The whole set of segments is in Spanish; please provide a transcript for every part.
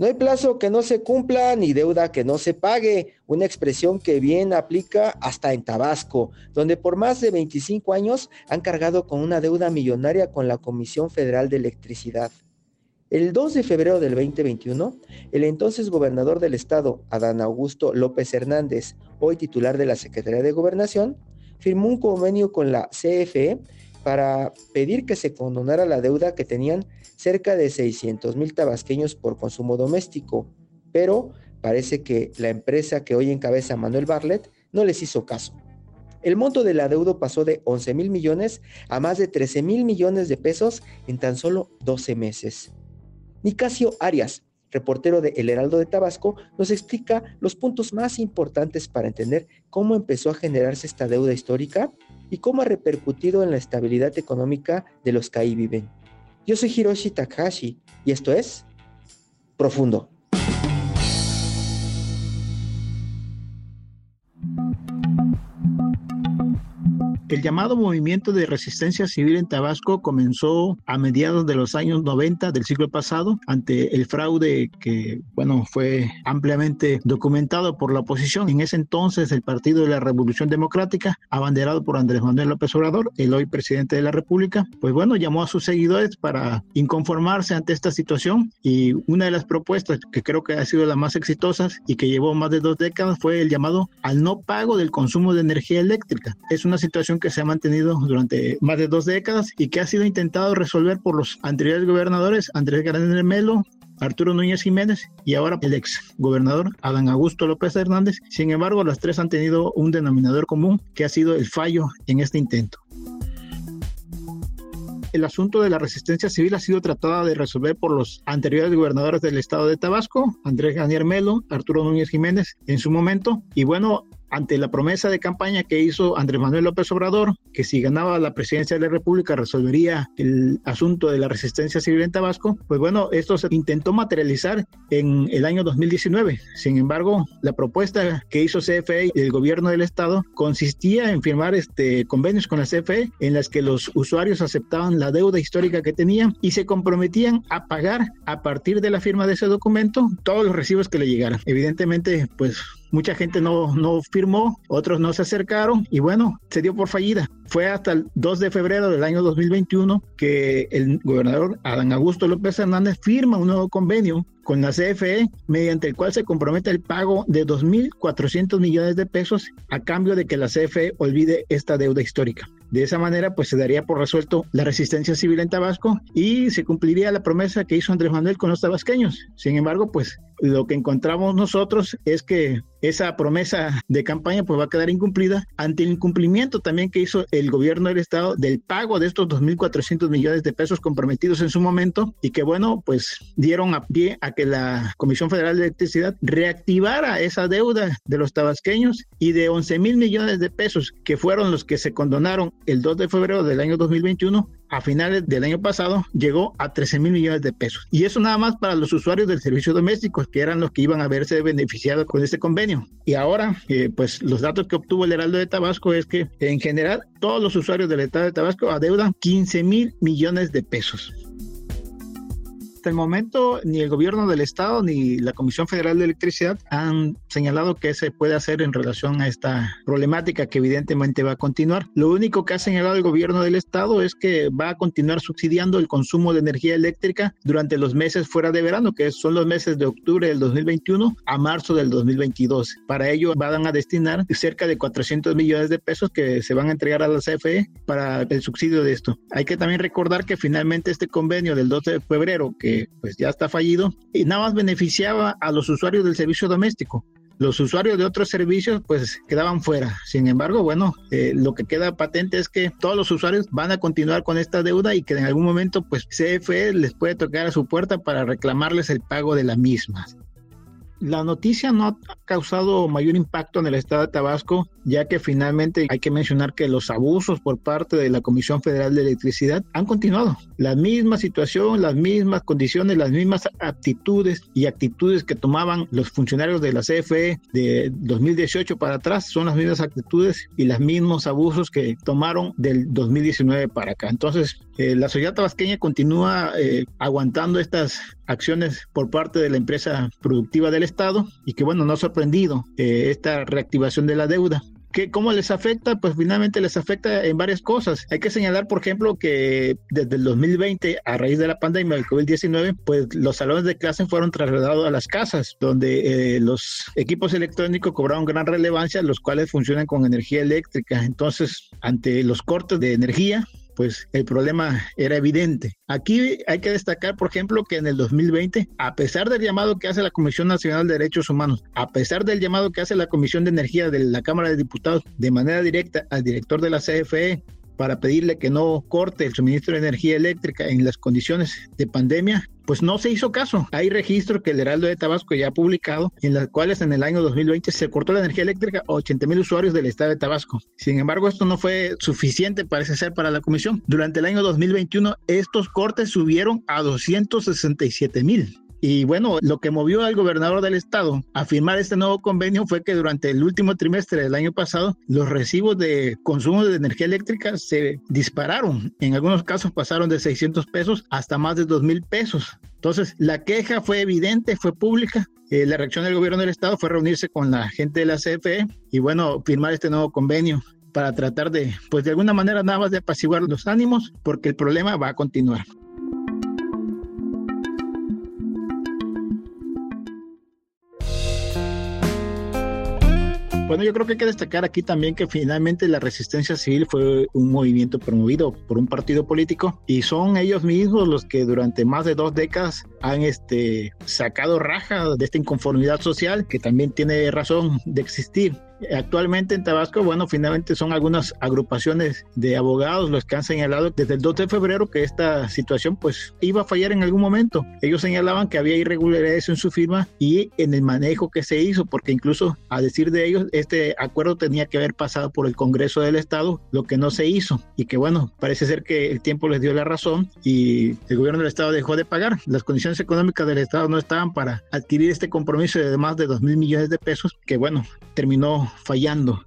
No hay plazo que no se cumpla ni deuda que no se pague, una expresión que bien aplica hasta en Tabasco, donde por más de 25 años han cargado con una deuda millonaria con la Comisión Federal de Electricidad. El 2 de febrero del 2021, el entonces gobernador del estado, Adán Augusto López Hernández, hoy titular de la Secretaría de Gobernación, firmó un convenio con la CFE para pedir que se condonara la deuda que tenían cerca de 600 mil tabasqueños por consumo doméstico, pero parece que la empresa que hoy encabeza Manuel Barlet no les hizo caso. El monto del adeudo pasó de 11 mil millones a más de 13 mil millones de pesos en tan solo 12 meses. Nicasio Arias, reportero de El Heraldo de Tabasco, nos explica los puntos más importantes para entender cómo empezó a generarse esta deuda histórica y cómo ha repercutido en la estabilidad económica de los que ahí viven. Yo soy Hiroshi Takahashi y esto es Profundo. El llamado movimiento de resistencia civil en Tabasco comenzó a mediados de los años 90 del siglo pasado ante el fraude que, bueno, fue ampliamente documentado por la oposición. En ese entonces, el Partido de la Revolución Democrática, abanderado por Andrés Manuel López Obrador, el hoy presidente de la República, pues bueno, llamó a sus seguidores para inconformarse ante esta situación y una de las propuestas que creo que ha sido la más exitosa y que llevó más de dos décadas fue el llamado al no pago del consumo de energía eléctrica. Es una situación que se ha mantenido durante más de dos décadas y que ha sido intentado resolver por los anteriores gobernadores Andrés Grande Melo, Arturo Núñez Jiménez y ahora el ex gobernador Adán Augusto López Hernández. Sin embargo, las tres han tenido un denominador común que ha sido el fallo en este intento el asunto de la resistencia civil ha sido tratado de resolver por los anteriores gobernadores del estado de Tabasco, Andrés Ganier Melo, Arturo Núñez Jiménez en su momento. Y bueno, ante la promesa de campaña que hizo Andrés Manuel López Obrador, que si ganaba la presidencia de la República resolvería el asunto de la resistencia civil en Tabasco, pues bueno, esto se intentó materializar en el año 2019. Sin embargo, la propuesta que hizo CFE y el gobierno del estado consistía en firmar este convenios con la CFE en las que los usuarios aceptaban la deuda histórica que tenían y se comprometían a pagar a partir de la firma de ese documento todos los recibos que le llegaran. Evidentemente, pues mucha gente no, no firmó, otros no se acercaron y bueno, se dio por fallida. Fue hasta el 2 de febrero del año 2021 que el gobernador Adán Augusto López Hernández firma un nuevo convenio con la CFE, mediante el cual se compromete el pago de 2.400 millones de pesos a cambio de que la CFE olvide esta deuda histórica. De esa manera, pues se daría por resuelto la resistencia civil en Tabasco y se cumpliría la promesa que hizo Andrés Manuel con los tabasqueños. Sin embargo, pues lo que encontramos nosotros es que esa promesa de campaña pues va a quedar incumplida ante el incumplimiento también que hizo el gobierno del estado del pago de estos 2.400 millones de pesos comprometidos en su momento y que bueno pues dieron a pie a que la Comisión Federal de Electricidad reactivara esa deuda de los tabasqueños y de 11 mil millones de pesos que fueron los que se condonaron el 2 de febrero del año 2021 a finales del año pasado llegó a 13 mil millones de pesos. Y eso nada más para los usuarios del servicio doméstico, que eran los que iban a verse beneficiados con este convenio. Y ahora, eh, pues los datos que obtuvo el Heraldo de Tabasco es que en general todos los usuarios del Estado de Tabasco adeudan 15 mil millones de pesos. Hasta el momento, ni el gobierno del estado ni la Comisión Federal de Electricidad han señalado que se puede hacer en relación a esta problemática que evidentemente va a continuar. Lo único que ha señalado el gobierno del estado es que va a continuar subsidiando el consumo de energía eléctrica durante los meses fuera de verano, que son los meses de octubre del 2021 a marzo del 2022. Para ello van a destinar cerca de 400 millones de pesos que se van a entregar a la CFE para el subsidio de esto. Hay que también recordar que finalmente este convenio del 12 de febrero, que pues ya está fallido y nada más beneficiaba a los usuarios del servicio doméstico. Los usuarios de otros servicios pues quedaban fuera. Sin embargo, bueno, eh, lo que queda patente es que todos los usuarios van a continuar con esta deuda y que en algún momento pues CFE les puede tocar a su puerta para reclamarles el pago de la misma. La noticia no ha causado mayor impacto en el estado de Tabasco, ya que finalmente hay que mencionar que los abusos por parte de la Comisión Federal de Electricidad han continuado. La misma situación, las mismas condiciones, las mismas aptitudes y actitudes que tomaban los funcionarios de la CFE de 2018 para atrás son las mismas actitudes y los mismos abusos que tomaron del 2019 para acá. Entonces, eh, la sociedad tabasqueña continúa eh, aguantando estas acciones por parte de la empresa productiva del Estado y que, bueno, no ha sorprendido eh, esta reactivación de la deuda. ¿Qué, ¿Cómo les afecta? Pues finalmente les afecta en varias cosas. Hay que señalar, por ejemplo, que desde el 2020, a raíz de la pandemia del COVID-19, pues los salones de clase fueron trasladados a las casas, donde eh, los equipos electrónicos cobraron gran relevancia, los cuales funcionan con energía eléctrica. Entonces, ante los cortes de energía, pues el problema era evidente. Aquí hay que destacar, por ejemplo, que en el 2020, a pesar del llamado que hace la Comisión Nacional de Derechos Humanos, a pesar del llamado que hace la Comisión de Energía de la Cámara de Diputados de manera directa al director de la CFE, para pedirle que no corte el suministro de energía eléctrica en las condiciones de pandemia, pues no se hizo caso. Hay registros que el Heraldo de Tabasco ya ha publicado, en los cuales en el año 2020 se cortó la energía eléctrica a 80 mil usuarios del estado de Tabasco. Sin embargo, esto no fue suficiente, parece ser, para la comisión. Durante el año 2021, estos cortes subieron a 267 mil. Y bueno, lo que movió al gobernador del estado a firmar este nuevo convenio fue que durante el último trimestre del año pasado los recibos de consumo de energía eléctrica se dispararon. En algunos casos pasaron de 600 pesos hasta más de 2 mil pesos. Entonces, la queja fue evidente, fue pública. Eh, la reacción del gobierno del estado fue reunirse con la gente de la CFE y bueno, firmar este nuevo convenio para tratar de, pues de alguna manera nada más de apaciguar los ánimos, porque el problema va a continuar. Bueno, yo creo que hay que destacar aquí también que finalmente la resistencia civil fue un movimiento promovido por un partido político y son ellos mismos los que durante más de dos décadas han este, sacado raja de esta inconformidad social que también tiene razón de existir. Actualmente en Tabasco, bueno, finalmente son algunas agrupaciones de abogados los que han señalado desde el 2 de febrero que esta situación pues iba a fallar en algún momento. Ellos señalaban que había irregularidades en su firma y en el manejo que se hizo, porque incluso a decir de ellos, este acuerdo tenía que haber pasado por el Congreso del Estado, lo que no se hizo y que bueno, parece ser que el tiempo les dio la razón y el gobierno del Estado dejó de pagar. Las condiciones económicas del Estado no estaban para adquirir este compromiso de más de 2 mil millones de pesos, que bueno, terminó fallando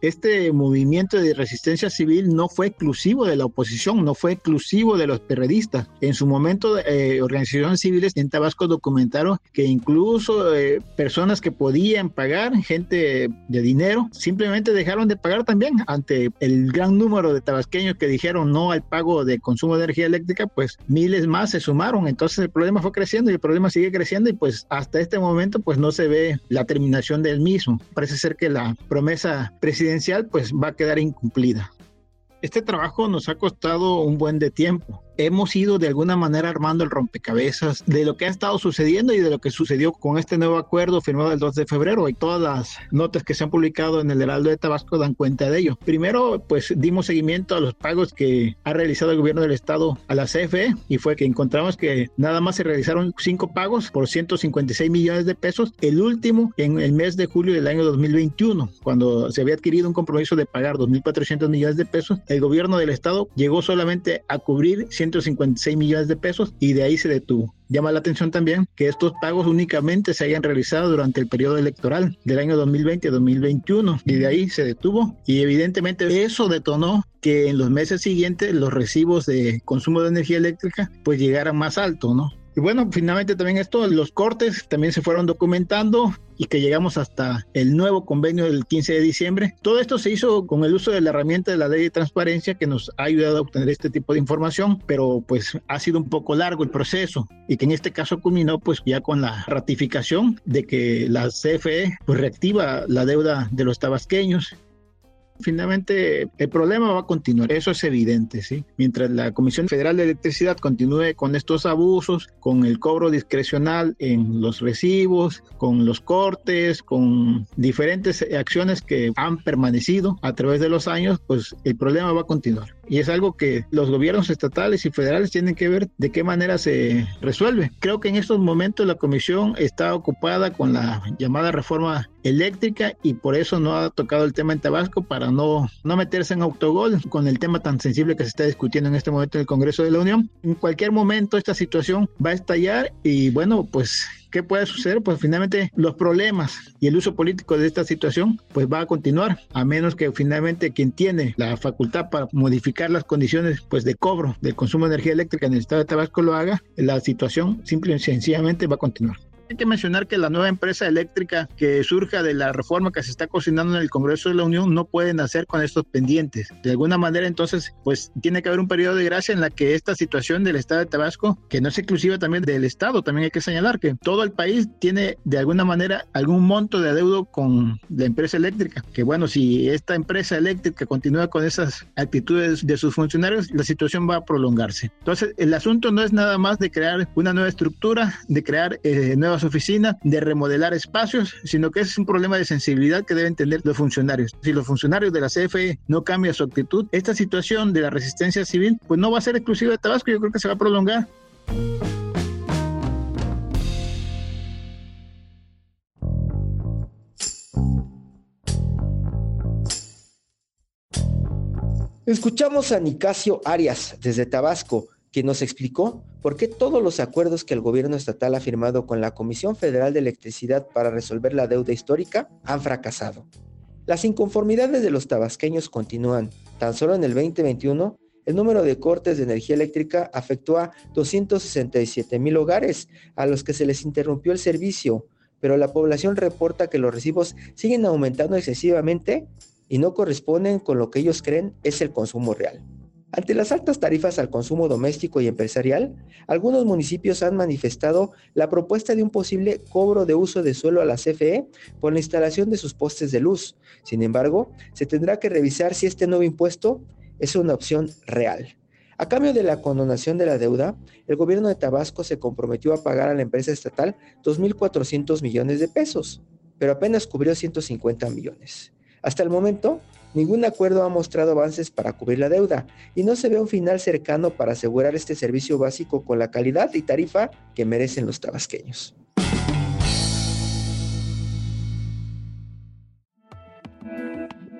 este movimiento de resistencia civil no fue exclusivo de la oposición, no fue exclusivo de los periodistas. En su momento, eh, organizaciones civiles en Tabasco documentaron que incluso eh, personas que podían pagar, gente de dinero, simplemente dejaron de pagar también ante el gran número de tabasqueños que dijeron no al pago de consumo de energía eléctrica, pues miles más se sumaron. Entonces el problema fue creciendo y el problema sigue creciendo y pues hasta este momento pues no se ve la terminación del mismo. Parece ser que la promesa presidencial pues va a quedar incumplida. Este trabajo nos ha costado un buen de tiempo hemos ido de alguna manera armando el rompecabezas de lo que ha estado sucediendo y de lo que sucedió con este nuevo acuerdo firmado el 2 de febrero y todas las notas que se han publicado en el Heraldo de Tabasco dan cuenta de ello. Primero, pues dimos seguimiento a los pagos que ha realizado el gobierno del estado a la CFE y fue que encontramos que nada más se realizaron cinco pagos por 156 millones de pesos, el último en el mes de julio del año 2021, cuando se había adquirido un compromiso de pagar 2.400 millones de pesos, el gobierno del estado llegó solamente a cubrir 156 millones de pesos y de ahí se detuvo. Llama la atención también que estos pagos únicamente se hayan realizado durante el periodo electoral del año 2020-2021 y de ahí se detuvo y evidentemente eso detonó que en los meses siguientes los recibos de consumo de energía eléctrica pues llegaran más alto, ¿no? Y bueno, finalmente también esto, los cortes también se fueron documentando y que llegamos hasta el nuevo convenio del 15 de diciembre. Todo esto se hizo con el uso de la herramienta de la ley de transparencia que nos ha ayudado a obtener este tipo de información, pero pues ha sido un poco largo el proceso y que en este caso culminó pues ya con la ratificación de que la CFE pues reactiva la deuda de los tabasqueños Finalmente, el problema va a continuar, eso es evidente, ¿sí? Mientras la Comisión Federal de Electricidad continúe con estos abusos, con el cobro discrecional en los recibos, con los cortes, con diferentes acciones que han permanecido a través de los años, pues el problema va a continuar. Y es algo que los gobiernos estatales y federales tienen que ver de qué manera se resuelve. Creo que en estos momentos la Comisión está ocupada con la llamada reforma eléctrica y por eso no ha tocado el tema en Tabasco para no, no meterse en autogol con el tema tan sensible que se está discutiendo en este momento en el Congreso de la Unión. En cualquier momento esta situación va a estallar y bueno, pues ¿qué puede suceder? Pues finalmente los problemas y el uso político de esta situación pues va a continuar, a menos que finalmente quien tiene la facultad para modificar las condiciones pues de cobro del consumo de energía eléctrica en el estado de Tabasco lo haga, la situación simple y sencillamente va a continuar. Hay que mencionar que la nueva empresa eléctrica que surja de la reforma que se está cocinando en el Congreso de la Unión no puede nacer con estos pendientes. De alguna manera, entonces, pues tiene que haber un periodo de gracia en la que esta situación del Estado de Tabasco, que no es exclusiva también del Estado, también hay que señalar que todo el país tiene de alguna manera algún monto de adeudo con la empresa eléctrica. Que bueno, si esta empresa eléctrica continúa con esas actitudes de sus funcionarios, la situación va a prolongarse. Entonces, el asunto no es nada más de crear una nueva estructura, de crear eh, nuevas oficinas, de remodelar espacios, sino que es un problema de sensibilidad que deben tener los funcionarios. Si los funcionarios de la CFE no cambian su actitud, esta situación de la resistencia civil pues no va a ser exclusiva de Tabasco, yo creo que se va a prolongar. Escuchamos a Nicasio Arias desde Tabasco quien nos explicó por qué todos los acuerdos que el gobierno estatal ha firmado con la Comisión Federal de Electricidad para resolver la deuda histórica han fracasado. Las inconformidades de los tabasqueños continúan. Tan solo en el 2021, el número de cortes de energía eléctrica afectó a 267 mil hogares a los que se les interrumpió el servicio, pero la población reporta que los recibos siguen aumentando excesivamente y no corresponden con lo que ellos creen es el consumo real. Ante las altas tarifas al consumo doméstico y empresarial, algunos municipios han manifestado la propuesta de un posible cobro de uso de suelo a la CFE por la instalación de sus postes de luz. Sin embargo, se tendrá que revisar si este nuevo impuesto es una opción real. A cambio de la condonación de la deuda, el gobierno de Tabasco se comprometió a pagar a la empresa estatal 2.400 millones de pesos, pero apenas cubrió 150 millones. Hasta el momento, Ningún acuerdo ha mostrado avances para cubrir la deuda y no se ve un final cercano para asegurar este servicio básico con la calidad y tarifa que merecen los tabasqueños.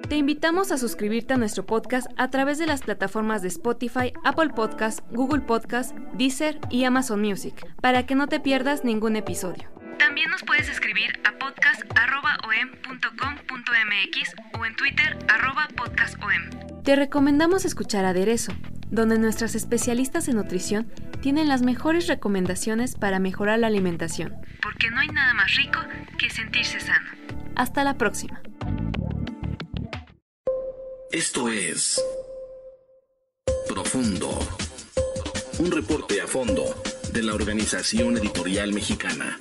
Te invitamos a suscribirte a nuestro podcast a través de las plataformas de Spotify, Apple Podcast, Google Podcast, Deezer y Amazon Music, para que no te pierdas ningún episodio. También nos puedes escribir a podcast.om.com.mx o en Twitter podcastom. Te recomendamos escuchar Aderezo, donde nuestras especialistas en nutrición tienen las mejores recomendaciones para mejorar la alimentación. Porque no hay nada más rico que sentirse sano. Hasta la próxima. Esto es Profundo. Un reporte a fondo de la Organización Editorial Mexicana.